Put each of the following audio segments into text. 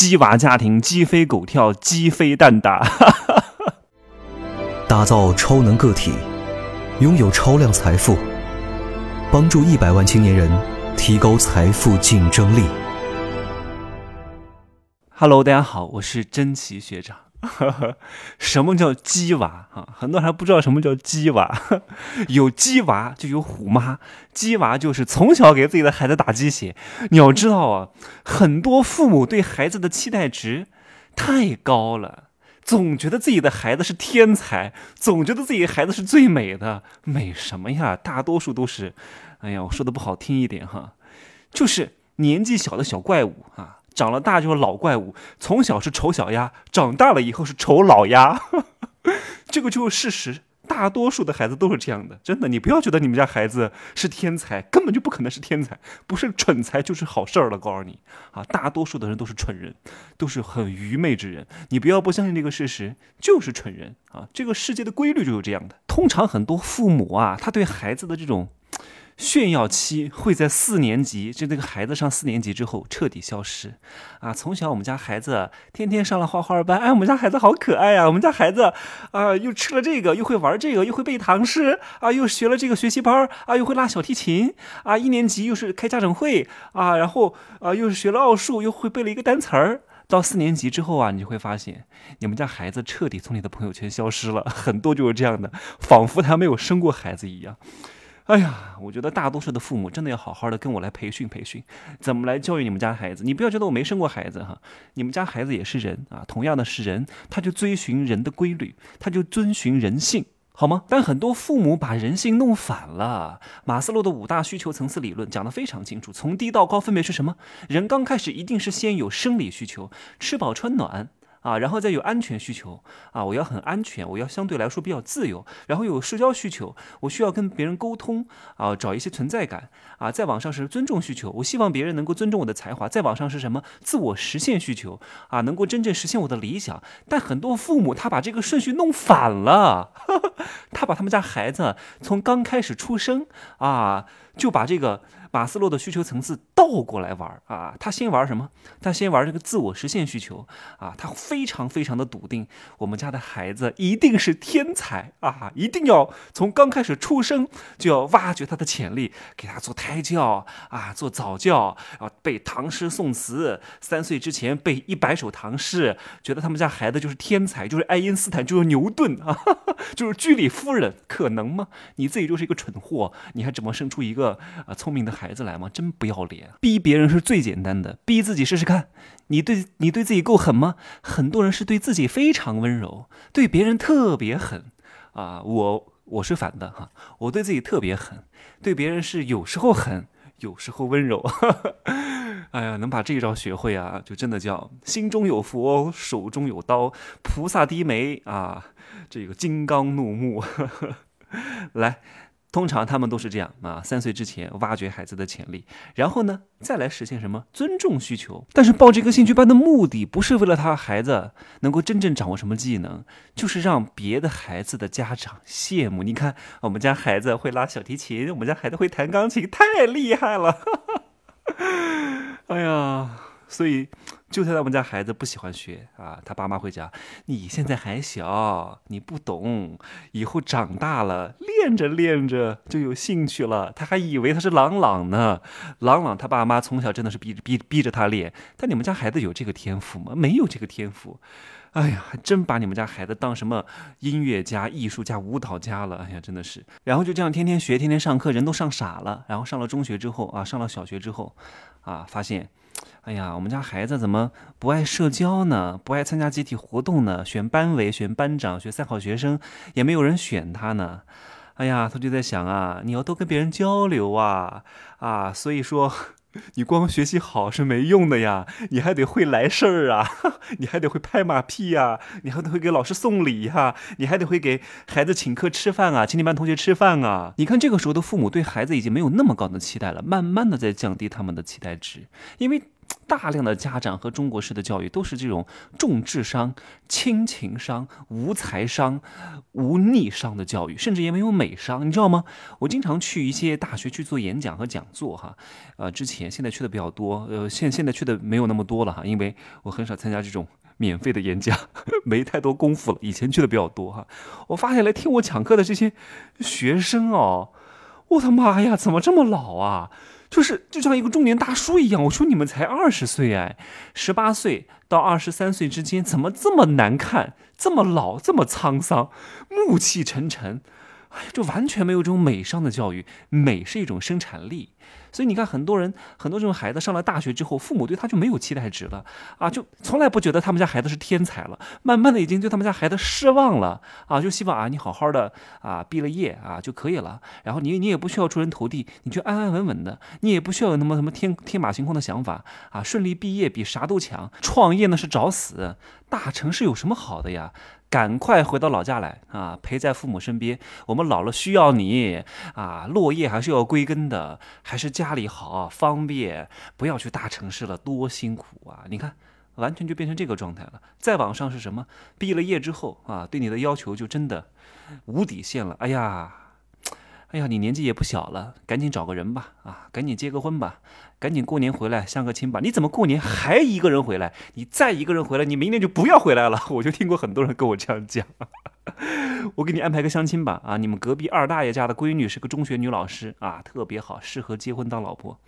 鸡娃家庭，鸡飞狗跳，鸡飞蛋打。打造超能个体，拥有超量财富，帮助一百万青年人提高财富竞争力。Hello，大家好，我是真奇学长。什么叫鸡娃啊？很多人还不知道什么叫鸡娃。有鸡娃就有虎妈，鸡娃就是从小给自己的孩子打鸡血。你要知道啊，很多父母对孩子的期待值太高了，总觉得自己的孩子是天才，总觉得自己孩子是最美的。美什么呀？大多数都是，哎呀，我说的不好听一点哈，就是年纪小的小怪物啊。长了大就是老怪物，从小是丑小鸭，长大了以后是丑老鸭，这个就是事实。大多数的孩子都是这样的，真的，你不要觉得你们家孩子是天才，根本就不可能是天才，不是蠢才就是好事儿了。告诉你啊，大多数的人都是蠢人，都是很愚昧之人。你不要不相信这个事实，就是蠢人啊。这个世界的规律就是这样的。通常很多父母啊，他对孩子的这种。炫耀期会在四年级，就那个孩子上四年级之后彻底消失，啊！从小我们家孩子天天上了画画班，哎，我们家孩子好可爱呀、啊！我们家孩子啊，又吃了这个，又会玩这个，又会背唐诗啊，又学了这个学习班啊，又会拉小提琴啊，一年级又是开家长会啊，然后啊，又是学了奥数，又会背了一个单词儿。到四年级之后啊，你就会发现你们家孩子彻底从你的朋友圈消失了，很多就是这样的，仿佛他没有生过孩子一样。哎呀，我觉得大多数的父母真的要好好的跟我来培训培训，怎么来教育你们家孩子。你不要觉得我没生过孩子哈，你们家孩子也是人啊，同样的是人，他就遵循人的规律，他就遵循人性，好吗？但很多父母把人性弄反了。马斯洛的五大需求层次理论讲得非常清楚，从低到高分别是什么？人刚开始一定是先有生理需求，吃饱穿暖。啊，然后再有安全需求啊，我要很安全，我要相对来说比较自由，然后有社交需求，我需要跟别人沟通啊，找一些存在感啊，再往上是尊重需求，我希望别人能够尊重我的才华，再往上是什么？自我实现需求啊，能够真正实现我的理想。但很多父母他把这个顺序弄反了，呵 呵他把他们家孩子从刚开始出生啊，就把这个。马斯洛的需求层次倒过来玩啊，他先玩什么？他先玩这个自我实现需求啊，他非常非常的笃定，我们家的孩子一定是天才啊，一定要从刚开始出生就要挖掘他的潜力，给他做胎教啊，做早教啊，背唐诗宋词，三岁之前背一百首唐诗，觉得他们家孩子就是天才，就是爱因斯坦，就是牛顿 啊，就是居里夫人，可能吗？你自己就是一个蠢货，你还怎么生出一个啊聪明的？孩子来吗？真不要脸！逼别人是最简单的，逼自己试试看。你对你对自己够狠吗？很多人是对自己非常温柔，对别人特别狠啊！我我是反的哈，我对自己特别狠，对别人是有时候狠，有时候温柔。哎呀，能把这一招学会啊，就真的叫心中有佛，手中有刀，菩萨低眉啊，这个金刚怒目。来。通常他们都是这样啊，三岁之前挖掘孩子的潜力，然后呢，再来实现什么尊重需求。但是报这个兴趣班的目的不是为了他孩子能够真正掌握什么技能，就是让别的孩子的家长羡慕。你看，我们家孩子会拉小提琴，我们家孩子会弹钢琴，太厉害了！哎呀，所以。就算我们家孩子不喜欢学啊，他爸妈会讲：“你现在还小，你不懂，以后长大了练着练着就有兴趣了。”他还以为他是朗朗呢。朗朗他爸妈从小真的是逼逼逼着他练，但你们家孩子有这个天赋吗？没有这个天赋。哎呀，还真把你们家孩子当什么音乐家、艺术家、舞蹈家了。哎呀，真的是。然后就这样天天学，天天上课，人都上傻了。然后上了中学之后啊，上了小学之后，啊，发现。哎呀，我们家孩子怎么不爱社交呢？不爱参加集体活动呢？选班委、选班长、选三好学生，也没有人选他呢。哎呀，他就在想啊，你要多跟别人交流啊啊！所以说，你光学习好是没用的呀，你还得会来事儿啊，你还得会拍马屁呀，你还得会给老师送礼呀，你还得会给孩子请客吃饭啊，请你班同学吃饭啊。你看这个时候的父母对孩子已经没有那么高的期待了，慢慢的在降低他们的期待值，因为。大量的家长和中国式的教育都是这种重智商、轻情商、无财商、无逆商的教育，甚至也没有美商，你知道吗？我经常去一些大学去做演讲和讲座，哈，呃，之前现在去的比较多，呃，现现在去的没有那么多了哈，因为我很少参加这种免费的演讲，没太多功夫了。以前去的比较多哈，我发现来听我讲课的这些学生哦，我的妈呀，怎么这么老啊？就是就像一个中年大叔一样，我说你们才二十岁哎，十八岁到二十三岁之间，怎么这么难看，这么老，这么沧桑，暮气沉沉，哎呀，就完全没有这种美商的教育，美是一种生产力。所以你看，很多人很多这种孩子上了大学之后，父母对他就没有期待值了。啊，就从来不觉得他们家孩子是天才了，慢慢的已经对他们家孩子失望了。啊，就希望啊你好好的啊毕了业啊就可以了，然后你你也不需要出人头地，你就安安稳稳的，你也不需要有那么什么天天马行空的想法。啊，顺利毕业比啥都强，创业呢是找死，大城市有什么好的呀？赶快回到老家来啊，陪在父母身边。我们老了需要你啊，落叶还是要归根的，还是家里好方便，不要去大城市了，多辛苦啊！你看，完全就变成这个状态了。再往上是什么？毕了业之后啊，对你的要求就真的无底线了。哎呀！哎呀，你年纪也不小了，赶紧找个人吧，啊，赶紧结个婚吧，赶紧过年回来相个亲吧。你怎么过年还一个人回来？你再一个人回来，你明年就不要回来了。我就听过很多人跟我这样讲。我给你安排个相亲吧，啊，你们隔壁二大爷家的闺女是个中学女老师，啊，特别好，适合结婚当老婆。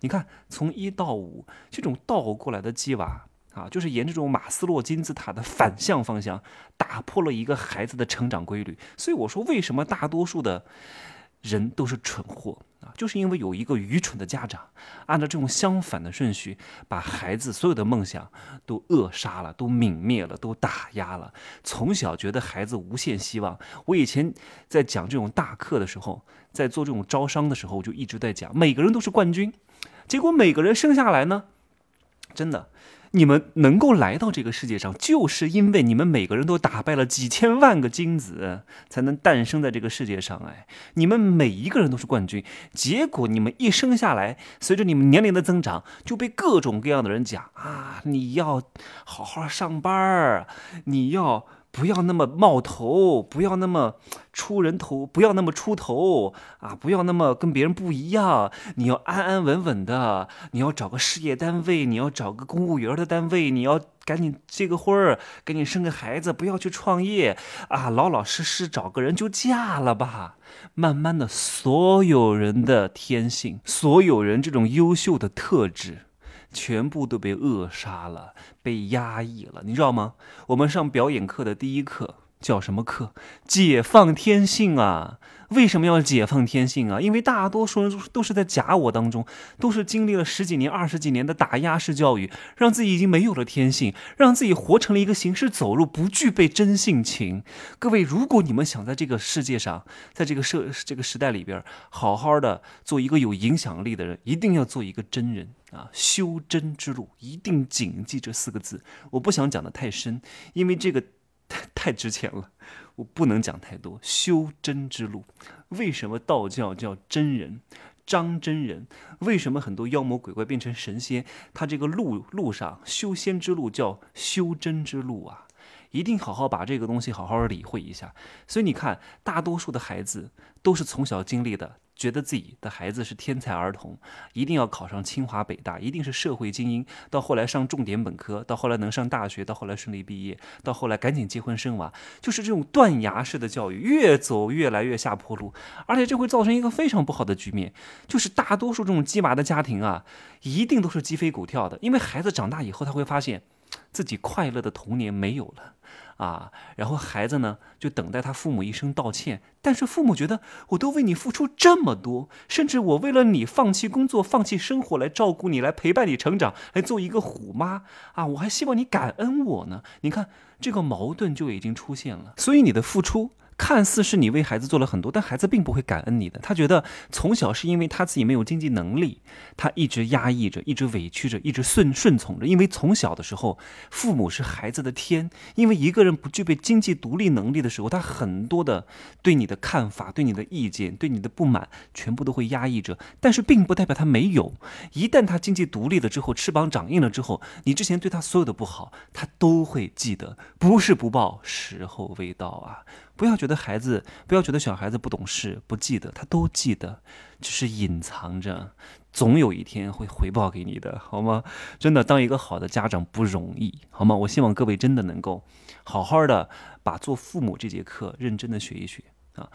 你看，从一到五，这种倒过来的鸡娃，啊，就是沿这种马斯洛金字塔的反向方向，打破了一个孩子的成长规律。所以我说，为什么大多数的？人都是蠢货啊，就是因为有一个愚蠢的家长，按照这种相反的顺序，把孩子所有的梦想都扼杀了，都泯灭了，都打压了。从小觉得孩子无限希望。我以前在讲这种大课的时候，在做这种招商的时候，我就一直在讲，每个人都是冠军。结果每个人生下来呢，真的。你们能够来到这个世界上，就是因为你们每个人都打败了几千万个精子，才能诞生在这个世界上。哎，你们每一个人都是冠军。结果你们一生下来，随着你们年龄的增长，就被各种各样的人讲啊，你要好好上班儿，你要。不要那么冒头，不要那么出人头，不要那么出头啊！不要那么跟别人不一样。你要安安稳稳的，你要找个事业单位，你要找个公务员的单位，你要赶紧结个婚儿，赶紧生个孩子，不要去创业啊！老老实实找个人就嫁了吧。慢慢的，所有人的天性，所有人这种优秀的特质。全部都被扼杀了，被压抑了，你知道吗？我们上表演课的第一课叫什么课？解放天性啊！为什么要解放天性啊？因为大多数人都是在假我当中，都是经历了十几年、二十几年的打压式教育，让自己已经没有了天性，让自己活成了一个行尸走肉，不具备真性情。各位，如果你们想在这个世界上，在这个社这个时代里边，好好的做一个有影响力的人，一定要做一个真人啊！修真之路，一定谨记这四个字。我不想讲的太深，因为这个太太值钱了。我不能讲太多。修真之路，为什么道教叫真人？张真人？为什么很多妖魔鬼怪变成神仙？他这个路路上修仙之路叫修真之路啊！一定好好把这个东西好好理会一下。所以你看，大多数的孩子都是从小经历的。觉得自己的孩子是天才儿童，一定要考上清华北大，一定是社会精英。到后来上重点本科，到后来能上大学，到后来顺利毕业，到后来赶紧结婚生娃，就是这种断崖式的教育，越走越来越下坡路。而且这会造成一个非常不好的局面，就是大多数这种鸡娃的家庭啊，一定都是鸡飞狗跳的，因为孩子长大以后，他会发现自己快乐的童年没有了。啊，然后孩子呢就等待他父母一声道歉，但是父母觉得我都为你付出这么多，甚至我为了你放弃工作、放弃生活来照顾你、来陪伴你成长、来做一个虎妈啊，我还希望你感恩我呢。你看这个矛盾就已经出现了，所以你的付出。看似是你为孩子做了很多，但孩子并不会感恩你的。他觉得从小是因为他自己没有经济能力，他一直压抑着，一直委屈着，一直顺顺从着。因为从小的时候，父母是孩子的天。因为一个人不具备经济独立能力的时候，他很多的对你的看法、对你的意见、对你的不满，全部都会压抑着。但是并不代表他没有。一旦他经济独立了之后，翅膀长硬了之后，你之前对他所有的不好，他都会记得。不是不报，时候未到啊！不要觉得孩子，不要觉得小孩子不懂事、不记得，他都记得，只是隐藏着，总有一天会回报给你的，好吗？真的，当一个好的家长不容易，好吗？我希望各位真的能够好好的把做父母这节课认真的学一学啊！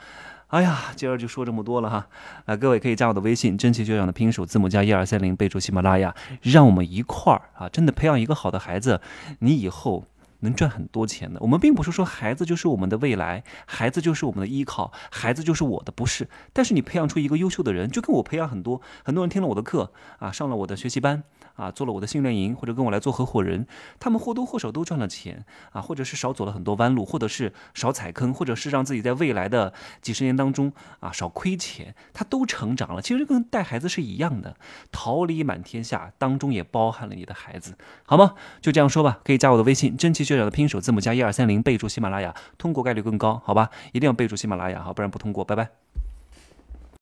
哎呀，今儿就说这么多了哈，啊，各位可以加我的微信，真奇学长的拼手字母加一二三零，备注喜马拉雅，让我们一块儿啊，真的培养一个好的孩子，你以后。能赚很多钱的。我们并不是说孩子就是我们的未来，孩子就是我们的依靠，孩子就是我的，不是。但是你培养出一个优秀的人，就跟我培养很多很多人听了我的课啊，上了我的学习班啊，做了我的训练营，或者跟我来做合伙人，他们或多或少都赚了钱啊，或者是少走了很多弯路，或者是少踩坑，或者是让自己在未来的几十年当中啊少亏钱，他都成长了。其实跟带孩子是一样的，桃李满天下当中也包含了你的孩子，好吗？就这样说吧，可以加我的微信，真奇学长。的拼手字母加一二三零，备注喜马拉雅，通过概率更高，好吧？一定要备注喜马拉雅哈，不然不通过，拜拜。